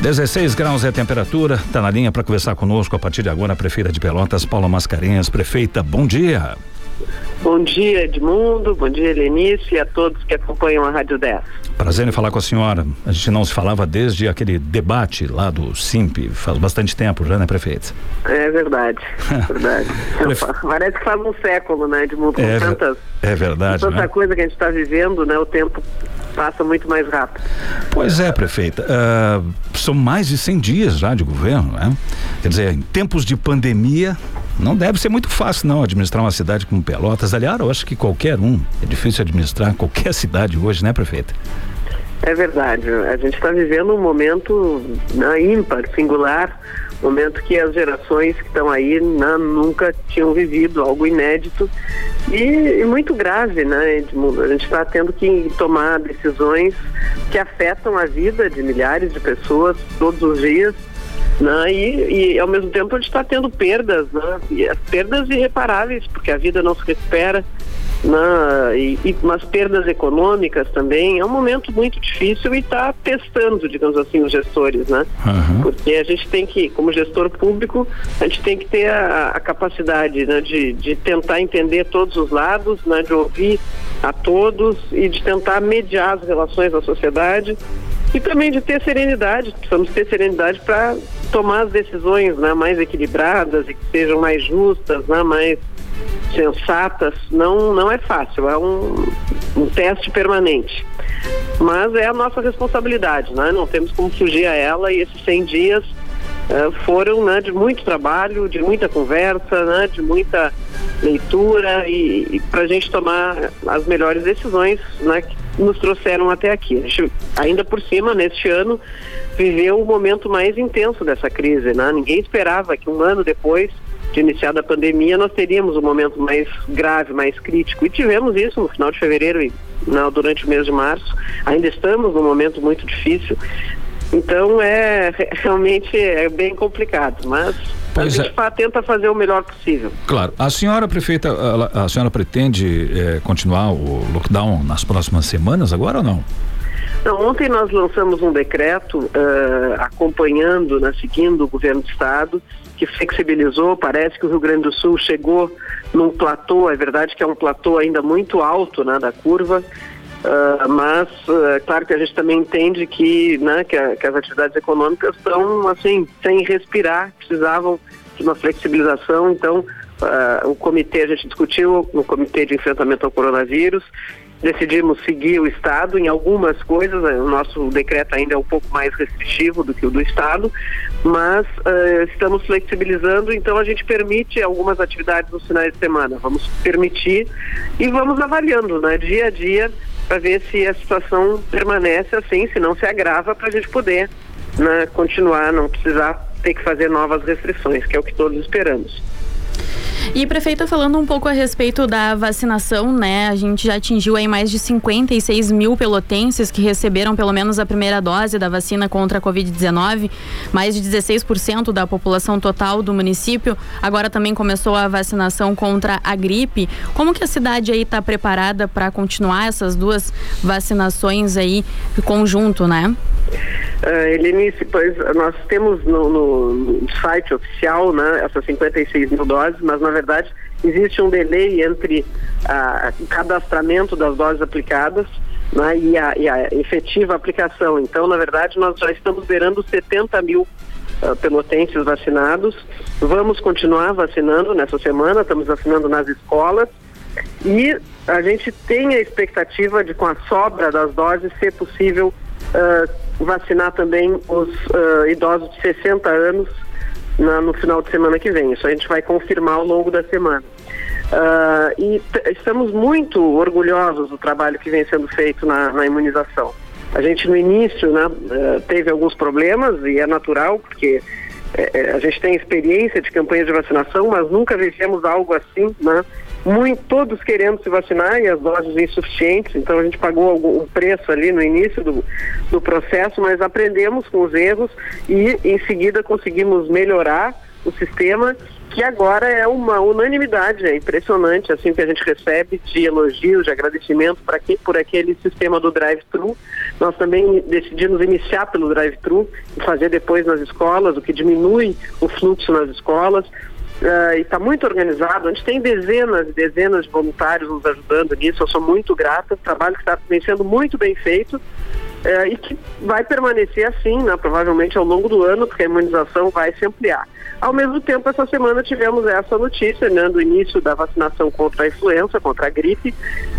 16 graus é a temperatura. Está na linha para conversar conosco a partir de agora a prefeita de Pelotas, Paula Mascarenhas. Prefeita, bom dia. Bom dia, Edmundo. Bom dia, Lenice, e a todos que acompanham a Rádio 10. Prazer em falar com a senhora. A gente não se falava desde aquele debate lá do SIMP, faz bastante tempo já, né, prefeito? É verdade, verdade. Parece que faz um século, né, Edmundo? Com é, tantas, é verdade. Tanta né? coisa que a gente está vivendo, né? O tempo passa muito mais rápido. Pois é, prefeita. Uh, são mais de 100 dias já de governo, né? Quer dizer, em tempos de pandemia, não deve ser muito fácil não administrar uma cidade como Pelotas. Aliás, eu acho que qualquer um, é difícil administrar qualquer cidade hoje, né, prefeita? É verdade. A gente está vivendo um momento né, ímpar, singular, momento que as gerações que estão aí né, nunca tinham vivido, algo inédito e, e muito grave, né, Edmundo? A gente está tendo que tomar decisões que afetam a vida de milhares de pessoas todos os dias. Né? E, e ao mesmo tempo a gente está tendo perdas, né? E perdas irreparáveis, porque a vida não se recupera né, e, e umas perdas econômicas também. É um momento muito difícil e está testando, digamos assim, os gestores, né? Uhum. Porque a gente tem que, como gestor público, a gente tem que ter a, a capacidade né, de, de tentar entender todos os lados, né, de ouvir a todos e de tentar mediar as relações da sociedade e também de ter serenidade, precisamos ter serenidade para tomar as decisões né, mais equilibradas e que sejam mais justas, né, mais sensatas, não, não é fácil, é um, um teste permanente. Mas é a nossa responsabilidade, né? não temos como fugir a ela e esses 100 dias uh, foram né, de muito trabalho, de muita conversa, né, de muita leitura e, e para a gente tomar as melhores decisões né, nos trouxeram até aqui. A gente, ainda por cima, neste ano, viveu o momento mais intenso dessa crise. Né? Ninguém esperava que um ano depois de iniciada a pandemia, nós teríamos um momento mais grave, mais crítico. E tivemos isso no final de fevereiro e durante o mês de março. Ainda estamos num momento muito difícil. Então é realmente é bem complicado, mas pois a gente é. tenta fazer o melhor possível. Claro. A senhora prefeita, a, a senhora pretende é, continuar o lockdown nas próximas semanas agora ou não? Ontem nós lançamos um decreto uh, acompanhando, né, seguindo o governo do estado, que flexibilizou. Parece que o Rio Grande do Sul chegou num platô, é verdade que é um platô ainda muito alto né, da curva, uh, mas uh, claro que a gente também entende que, né, que, a, que as atividades econômicas estão assim, sem respirar, precisavam de uma flexibilização, então Uh, o comitê, a gente discutiu no comitê de enfrentamento ao coronavírus decidimos seguir o Estado em algumas coisas, né? o nosso decreto ainda é um pouco mais restritivo do que o do Estado, mas uh, estamos flexibilizando, então a gente permite algumas atividades nos finais de semana, vamos permitir e vamos avaliando, né, dia a dia, para ver se a situação permanece assim, se não se agrava, para a gente poder né, continuar, não precisar ter que fazer novas restrições, que é o que todos esperamos. E prefeita, falando um pouco a respeito da vacinação, né? A gente já atingiu aí mais de 56 mil pelotenses que receberam pelo menos a primeira dose da vacina contra a Covid-19. Mais de 16% da população total do município. Agora também começou a vacinação contra a gripe. Como que a cidade aí está preparada para continuar essas duas vacinações aí conjunto, né? Uh, Helenice, pois nós temos no, no, site oficial né, essas 56 mil doses, mas na verdade existe um delay entre o cadastramento das doses aplicadas né, e, a, e, a, efetiva aplicação. Então, na verdade, nós já estamos beirando 70 mil uh, pelotenses vacinados. Vamos continuar vacinando nessa semana, estamos vacinando nas escolas. E a gente tem a expectativa de, com a sobra das doses, ser possível uh, vacinar também os uh, idosos de 60 anos na, no final de semana que vem. Isso a gente vai confirmar ao longo da semana. Uh, e estamos muito orgulhosos do trabalho que vem sendo feito na, na imunização. A gente no início né, teve alguns problemas e é natural, porque é, a gente tem experiência de campanha de vacinação, mas nunca vivemos algo assim, né? Muito, todos querendo se vacinar e as doses insuficientes, então a gente pagou algum, um preço ali no início do, do processo, mas aprendemos com os erros e em seguida conseguimos melhorar o sistema que agora é uma unanimidade, é impressionante assim que a gente recebe de elogios, de agradecimento para que, por aquele sistema do drive-thru. Nós também decidimos iniciar pelo drive-thru e fazer depois nas escolas, o que diminui o fluxo nas escolas. Uh, e está muito organizado. A gente tem dezenas e dezenas de voluntários nos ajudando nisso. Eu sou muito grata. O trabalho que está sendo muito bem feito é, e que vai permanecer assim, né, provavelmente ao longo do ano, porque a imunização vai se ampliar. Ao mesmo tempo, essa semana tivemos essa notícia, né, do início da vacinação contra a influenza, contra a gripe,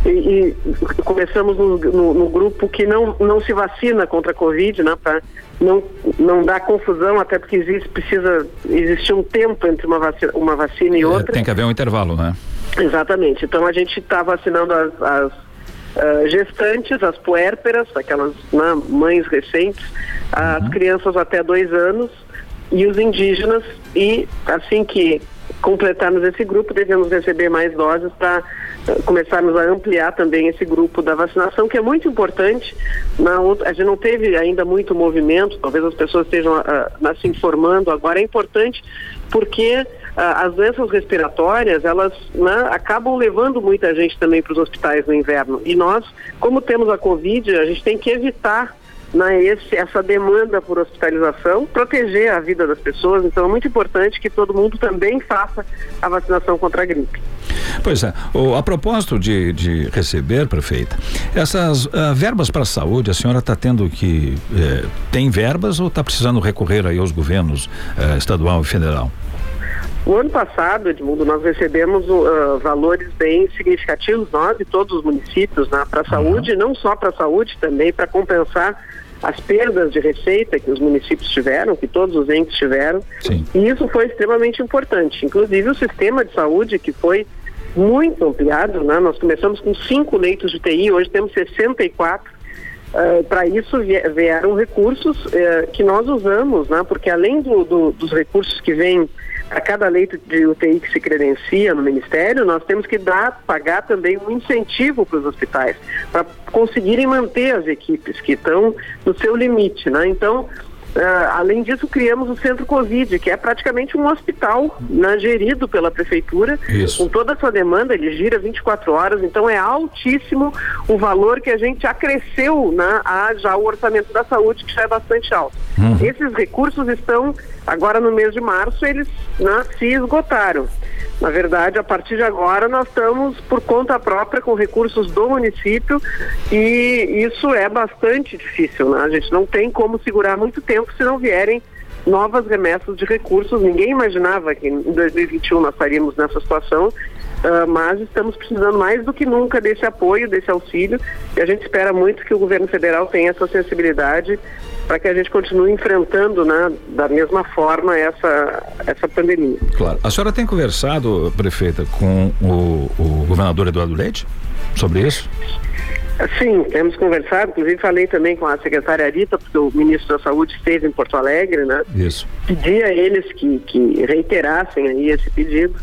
e, e começamos no, no, no, grupo que não, não se vacina contra a Covid, né, para não, não dar confusão, até porque existe, precisa existir um tempo entre uma vacina, uma vacina e é, outra. É, tem que haver um intervalo, né? Exatamente. Então a gente está vacinando as, as uh, gestantes, as puérperas, aquelas né, mães recentes, as uhum. crianças até dois anos e os indígenas e assim que completarmos esse grupo, devemos receber mais doses para uh, começarmos a ampliar também esse grupo da vacinação, que é muito importante. Na outra, a gente não teve ainda muito movimento, talvez as pessoas estejam uh, se informando agora. É importante porque ah, as doenças respiratórias, elas né, acabam levando muita gente também para os hospitais no inverno. E nós, como temos a Covid, a gente tem que evitar né, esse, essa demanda por hospitalização, proteger a vida das pessoas. Então é muito importante que todo mundo também faça a vacinação contra a gripe. Pois é. O, a propósito de, de receber, prefeita, essas uh, verbas para a saúde, a senhora está tendo que. Eh, tem verbas ou está precisando recorrer aí aos governos uh, estadual e federal? O ano passado, Edmundo, nós recebemos uh, valores bem significativos, nós e todos os municípios, né, para a saúde, uhum. não só para a saúde, também para compensar as perdas de receita que os municípios tiveram, que todos os entes tiveram. Sim. E isso foi extremamente importante. Inclusive o sistema de saúde, que foi muito ampliado, né? nós começamos com cinco leitos de TI, hoje temos 64. Uh, para isso vieram recursos uh, que nós usamos, né? porque além do, do, dos recursos que vêm a cada leito de UTI que se credencia no Ministério, nós temos que dar, pagar também um incentivo para os hospitais, para conseguirem manter as equipes que estão no seu limite, né? Então, Uh, além disso, criamos o Centro Covid, que é praticamente um hospital né, gerido pela Prefeitura, Isso. com toda a sua demanda, ele gira 24 horas, então é altíssimo o valor que a gente acresceu né, a já o orçamento da saúde, que já é bastante alto. Uhum. Esses recursos estão, agora no mês de março, eles né, se esgotaram. Na verdade, a partir de agora, nós estamos por conta própria com recursos do município e isso é bastante difícil. Né? A gente não tem como segurar muito tempo se não vierem novas remessas de recursos. Ninguém imaginava que em 2021 nós estaríamos nessa situação, uh, mas estamos precisando mais do que nunca desse apoio, desse auxílio, e a gente espera muito que o governo federal tenha essa sensibilidade para que a gente continue enfrentando né, da mesma forma essa, essa pandemia. Claro. A senhora tem conversado, prefeita, com o, o governador Eduardo Leite sobre isso? Sim, temos conversado, inclusive falei também com a secretária Arita, porque o ministro da Saúde esteve em Porto Alegre, né? Isso. Pedi a eles que, que reiterassem aí esse pedido.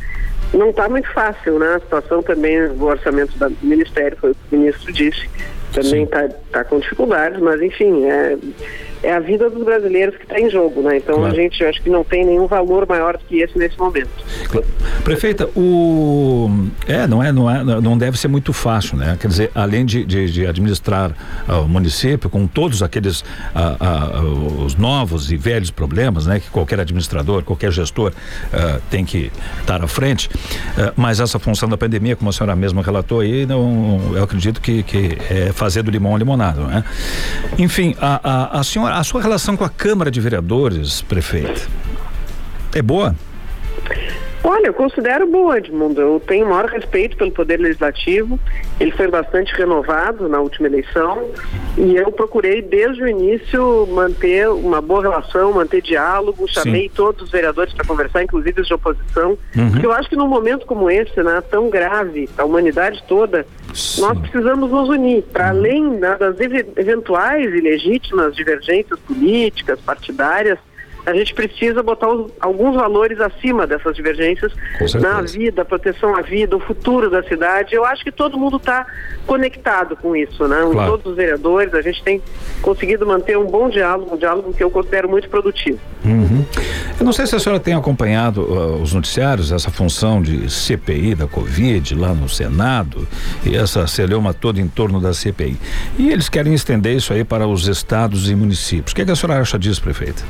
Não está muito fácil, né? A situação também do orçamento do Ministério, foi o que o ministro disse, também está tá com dificuldades, mas enfim, é é a vida dos brasileiros que está em jogo, né? Então claro. a gente acho que não tem nenhum valor maior do que esse nesse momento. Prefeita, o é não é não é não deve ser muito fácil, né? Quer dizer, além de, de, de administrar uh, o município com todos aqueles uh, uh, os novos e velhos problemas, né? Que qualquer administrador, qualquer gestor tem que estar à frente, mas essa função da pandemia, como a senhora mesma relatou aí, não, eu acredito que, que é fazer do limão limonado, né? Enfim, a, a, a senhora a sua relação com a Câmara de Vereadores, prefeito, é boa? Olha, eu considero boa, Edmundo. Eu tenho o maior respeito pelo Poder Legislativo. Ele foi bastante renovado na última eleição e eu procurei desde o início manter uma boa relação, manter diálogo. Chamei Sim. todos os vereadores para conversar, inclusive os de oposição. Uhum. Porque eu acho que num momento como esse, né, tão grave, a humanidade toda, Sim. nós precisamos nos unir para uhum. além né, das eventuais e legítimas divergências políticas, partidárias a gente precisa botar os, alguns valores acima dessas divergências na vida, proteção à vida, o futuro da cidade. Eu acho que todo mundo está conectado com isso, né? Claro. Todos os vereadores, a gente tem conseguido manter um bom diálogo, um diálogo que eu considero muito produtivo. Uhum. Eu não sei se a senhora tem acompanhado uh, os noticiários, essa função de CPI da Covid lá no Senado e essa celeuma toda em torno da CPI. E eles querem estender isso aí para os estados e municípios. O que, é que a senhora acha disso, prefeita?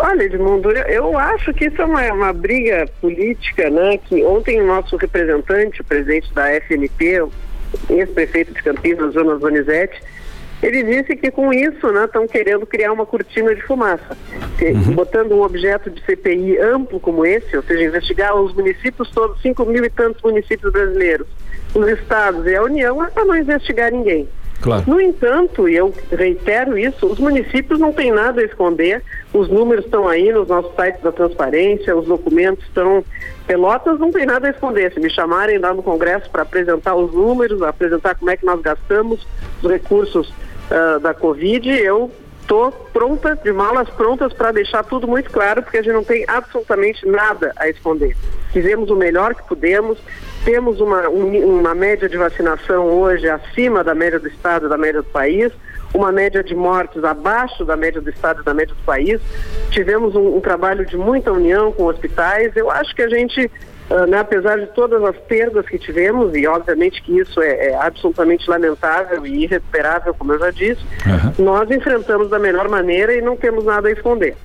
Olha, Edmundo, eu acho que isso é uma, uma, briga política, né? Que ontem o nosso representante, o presidente da FNP, ex-prefeito de Campinas, Jonas Donizete, ele disse que com isso estão né, querendo criar uma cortina de fumaça. Uhum. Botando um objeto de CPI amplo como esse, ou seja, investigar os municípios todos, 5 mil e tantos municípios brasileiros, os estados e a União, é para não investigar ninguém. Claro. No entanto, e eu reitero isso, os municípios não têm nada a esconder, os números estão aí nos nossos sites da transparência, os documentos estão. Pelotas não tem nada a esconder. Se me chamarem lá no Congresso para apresentar os números, apresentar como é que nós gastamos os recursos uh, da Covid, eu estou pronta, de malas prontas para deixar tudo muito claro, porque a gente não tem absolutamente nada a esconder. Fizemos o melhor que pudemos, temos uma, um, uma média de vacinação hoje acima da média do estado e da média do país, uma média de mortes abaixo da média do estado e da média do país. Tivemos um, um trabalho de muita união com hospitais. Eu acho que a gente Uh, né, apesar de todas as perdas que tivemos, e obviamente que isso é, é absolutamente lamentável e irrecuperável, como eu já disse, uhum. nós enfrentamos da melhor maneira e não temos nada a esconder.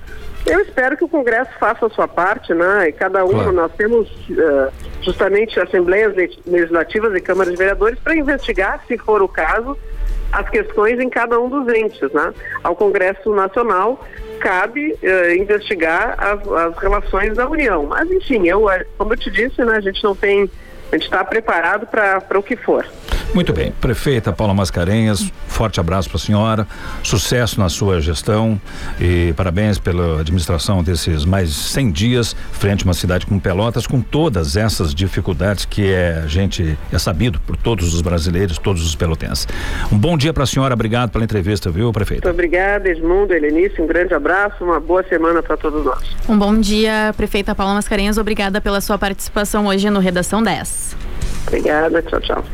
Eu espero que o Congresso faça a sua parte, né? E cada um, claro. nós temos uh, justamente assembleias legislativas e câmaras de vereadores para investigar, se for o caso, as questões em cada um dos entes, né? Ao Congresso Nacional cabe uh, investigar as, as, relações da União. Mas, enfim, eu, eh, como eu te disse, né, a gente não tem. A gente está preparado para o que for. Muito bem. Prefeita Paula Mascarenhas, forte abraço para a senhora, sucesso na sua gestão e parabéns pela administração desses mais 100 dias frente a uma cidade como Pelotas, com todas essas dificuldades que é, a gente é sabido por todos os brasileiros, todos os pelotenses. Um bom dia para a senhora, obrigado pela entrevista, viu, prefeita? Muito obrigada, Edmundo, Helenice, um grande abraço, uma boa semana para todos nós. Um bom dia, prefeita Paula Mascarenhas, obrigada pela sua participação hoje no Redação 10. Obrigada, tchau, tchau.